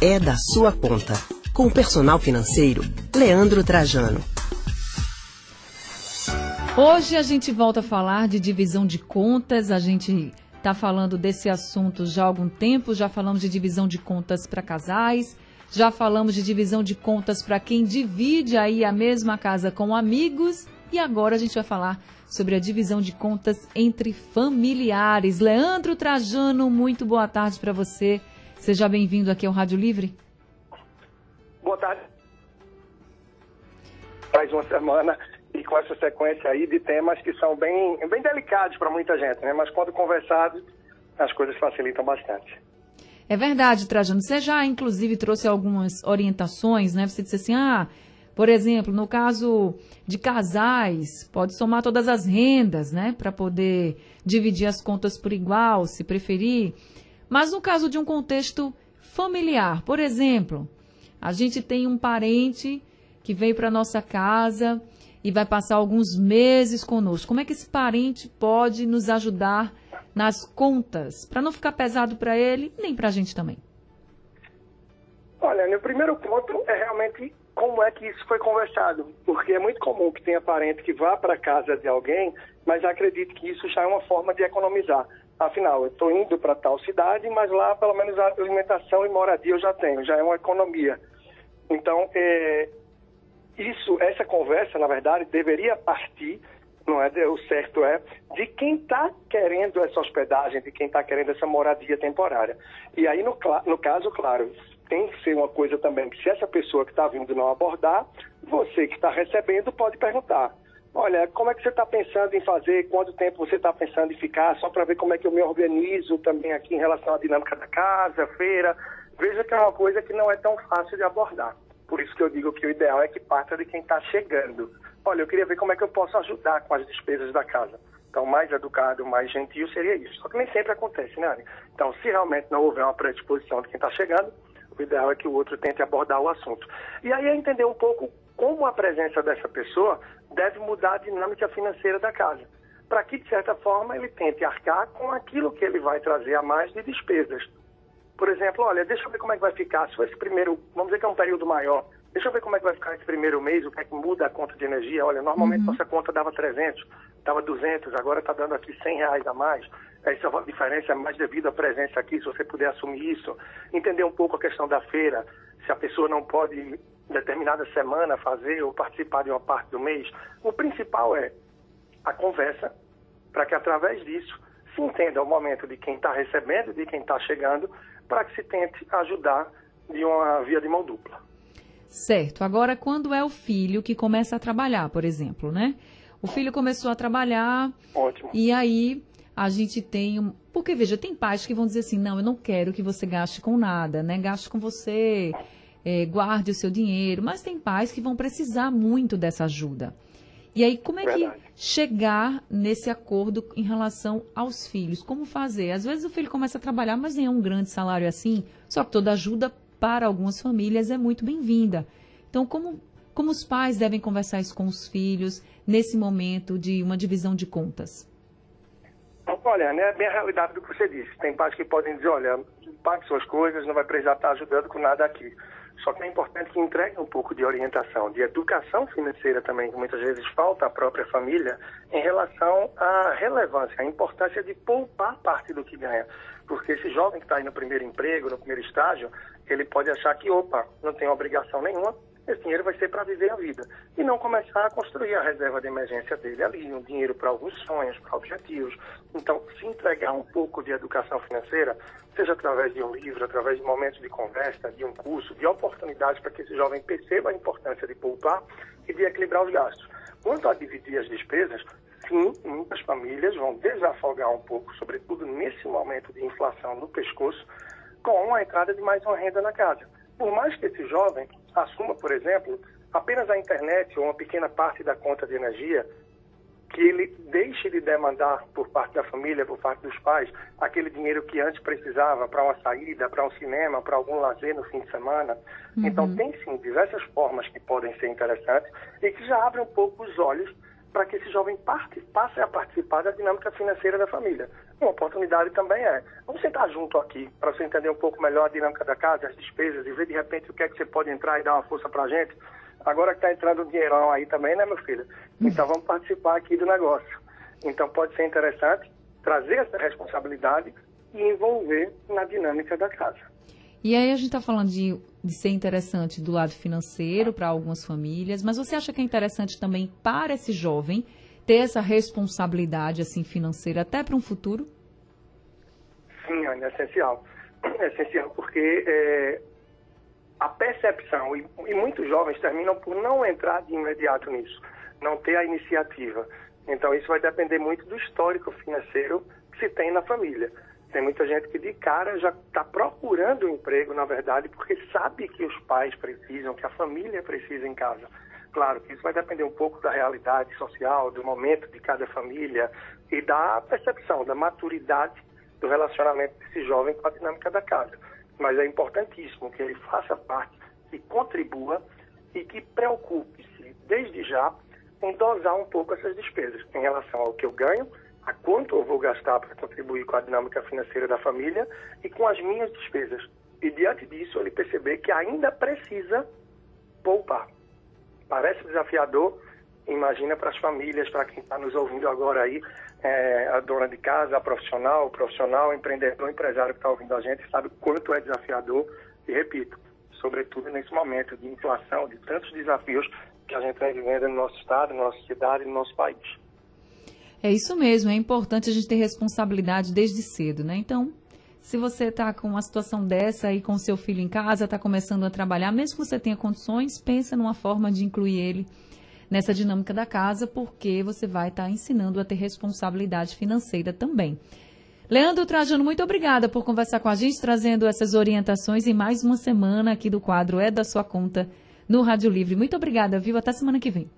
é da sua conta. Com o personal financeiro, Leandro Trajano. Hoje a gente volta a falar de divisão de contas. A gente está falando desse assunto já há algum tempo. Já falamos de divisão de contas para casais. Já falamos de divisão de contas para quem divide aí a mesma casa com amigos. E agora a gente vai falar sobre a divisão de contas entre familiares. Leandro Trajano, muito boa tarde para você. Seja bem-vindo aqui ao Rádio Livre. Boa tarde. Mais uma semana e com essa sequência aí de temas que são bem, bem delicados para muita gente, né? Mas quando conversados, as coisas facilitam bastante. É verdade, Trajano. Você já, inclusive, trouxe algumas orientações, né? Você disse assim, ah, por exemplo, no caso de casais, pode somar todas as rendas, né? Para poder dividir as contas por igual, se preferir. Mas no caso de um contexto familiar, por exemplo, a gente tem um parente que veio para nossa casa e vai passar alguns meses conosco. Como é que esse parente pode nos ajudar nas contas, para não ficar pesado para ele nem para a gente também? Olha, o primeiro ponto é realmente como é que isso foi conversado, porque é muito comum que tenha parente que vá para casa de alguém, mas acredite que isso já é uma forma de economizar. Afinal, eu estou indo para tal cidade, mas lá pelo menos a alimentação e moradia eu já tenho, já é uma economia. Então, é, isso, essa conversa, na verdade, deveria partir, não é? O certo é de quem está querendo essa hospedagem, de quem está querendo essa moradia temporária. E aí, no, no caso, claro, tem que ser uma coisa também que se essa pessoa que está vindo não abordar, você que está recebendo pode perguntar. Olha, como é que você está pensando em fazer? Quanto tempo você está pensando em ficar? Só para ver como é que eu me organizo também aqui em relação à dinâmica da casa, feira. Veja que é uma coisa que não é tão fácil de abordar. Por isso que eu digo que o ideal é que parta de quem está chegando. Olha, eu queria ver como é que eu posso ajudar com as despesas da casa. Então, mais educado, mais gentil seria isso. Só que nem sempre acontece, né, Anny? Então, se realmente não houver uma predisposição de quem está chegando, o ideal é que o outro tente abordar o assunto. E aí é entender um pouco como a presença dessa pessoa deve mudar a dinâmica financeira da casa. Para que, de certa forma, ele tente arcar com aquilo que ele vai trazer a mais de despesas por exemplo, olha, deixa eu ver como é que vai ficar, se for esse primeiro, vamos dizer que é um período maior, deixa eu ver como é que vai ficar esse primeiro mês, o que é que muda a conta de energia. Olha, normalmente uhum. nossa conta dava 300, dava 200, agora está dando aqui 100 reais a mais. Essa diferença é mais devido à presença aqui, se você puder assumir isso. Entender um pouco a questão da feira, se a pessoa não pode, determinada semana, fazer ou participar de uma parte do mês. O principal é a conversa, para que através disso se entenda o momento de quem está recebendo, de quem está chegando, para que se tente ajudar de uma via de mão dupla. Certo. Agora, quando é o filho que começa a trabalhar, por exemplo, né? O filho começou a trabalhar. Ótimo. E aí a gente tem. Um... Porque, veja, tem pais que vão dizer assim: não, eu não quero que você gaste com nada, né? Gaste com você, é, guarde o seu dinheiro. Mas tem pais que vão precisar muito dessa ajuda. E aí, como é Verdade. que chegar nesse acordo em relação aos filhos? Como fazer? Às vezes o filho começa a trabalhar, mas nem é um grande salário assim, só que toda ajuda para algumas famílias é muito bem-vinda. Então, como, como os pais devem conversar isso com os filhos nesse momento de uma divisão de contas? Olha, né, é bem a realidade do que você disse. Tem pais que podem dizer, olha, pague suas coisas, não vai precisar estar ajudando com nada aqui. Só que é importante que entregue um pouco de orientação, de educação financeira também, que muitas vezes falta à própria família, em relação à relevância, à importância de poupar parte do que ganha. Porque esse jovem que está aí no primeiro emprego, no primeiro estágio, ele pode achar que, opa, não tem obrigação nenhuma, esse dinheiro vai ser para viver a vida. E não começar a construir a reserva de emergência dele ali, um dinheiro para alguns sonhos, para objetivos. Então, se entregar um pouco de educação financeira, seja através de um livro, através de momentos de conversa, de um curso, de oportunidades para que esse jovem perceba a importância de poupar e de equilibrar os gastos. Quanto a dividir as despesas, sim, muitas famílias vão desafogar um pouco, sobretudo nesse momento de inflação no pescoço, com a entrada de mais uma renda na casa. Por mais que esse jovem assuma, por exemplo, apenas a internet ou uma pequena parte da conta de energia, que ele deixe de demandar por parte da família, por parte dos pais, aquele dinheiro que antes precisava para uma saída, para um cinema, para algum lazer no fim de semana. Uhum. Então, tem sim diversas formas que podem ser interessantes e que já abrem um pouco os olhos para que esse jovem parte, passe a participar da dinâmica financeira da família. Uma oportunidade também é, vamos sentar junto aqui, para você entender um pouco melhor a dinâmica da casa, as despesas, e ver de repente o que é que você pode entrar e dar uma força para a gente. Agora que está entrando um dinheirão aí também, né, meu filho? Então vamos participar aqui do negócio. Então pode ser interessante trazer essa responsabilidade e envolver na dinâmica da casa. E aí a gente está falando de, de ser interessante do lado financeiro para algumas famílias, mas você acha que é interessante também para esse jovem ter essa responsabilidade assim financeira até para um futuro? Sim, Ana, é essencial. É essencial porque é, a percepção, e, e muitos jovens terminam por não entrar de imediato nisso, não ter a iniciativa. Então isso vai depender muito do histórico financeiro que se tem na família. Tem muita gente que de cara já está procurando um emprego, na verdade, porque sabe que os pais precisam, que a família precisa em casa. Claro que isso vai depender um pouco da realidade social, do momento de cada família e da percepção, da maturidade do relacionamento desse jovem com a dinâmica da casa. Mas é importantíssimo que ele faça parte, que contribua e que preocupe-se, desde já, em dosar um pouco essas despesas em relação ao que eu ganho a quanto eu vou gastar para contribuir com a dinâmica financeira da família e com as minhas despesas. E diante disso, ele perceber que ainda precisa poupar. Parece desafiador, imagina para as famílias, para quem está nos ouvindo agora aí, é, a dona de casa, a profissional, o profissional, o empreendedor, o empresário que está ouvindo a gente, sabe quanto é desafiador. E repito, sobretudo nesse momento de inflação, de tantos desafios que a gente vem vivendo no nosso estado, na nossa cidade, no nosso país. É isso mesmo, é importante a gente ter responsabilidade desde cedo, né? Então, se você está com uma situação dessa aí com seu filho em casa, está começando a trabalhar, mesmo que você tenha condições, pensa numa forma de incluir ele nessa dinâmica da casa, porque você vai estar tá ensinando a ter responsabilidade financeira também. Leandro Trajano, muito obrigada por conversar com a gente, trazendo essas orientações em mais uma semana aqui do quadro É da Sua Conta no Rádio Livre. Muito obrigada, viu? Até semana que vem.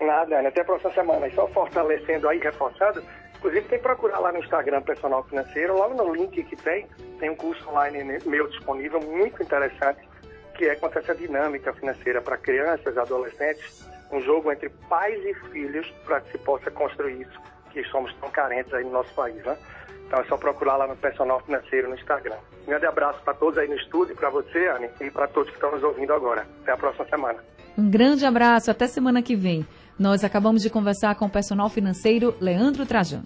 Nada. Até a próxima semana. E só fortalecendo aí, reforçando, inclusive tem que procurar lá no Instagram Personal Financeiro, logo no link que tem, tem um curso online meu disponível, muito interessante, que é quanto essa dinâmica financeira para crianças, adolescentes, um jogo entre pais e filhos para que se possa construir isso, que somos tão carentes aí no nosso país, né? Então é só procurar lá no Personal Financeiro no Instagram. Um grande abraço para todos aí no estúdio, para você, Anne, e para todos que estão nos ouvindo agora. Até a próxima semana. Um grande abraço, até semana que vem. Nós acabamos de conversar com o personal financeiro Leandro Trajano.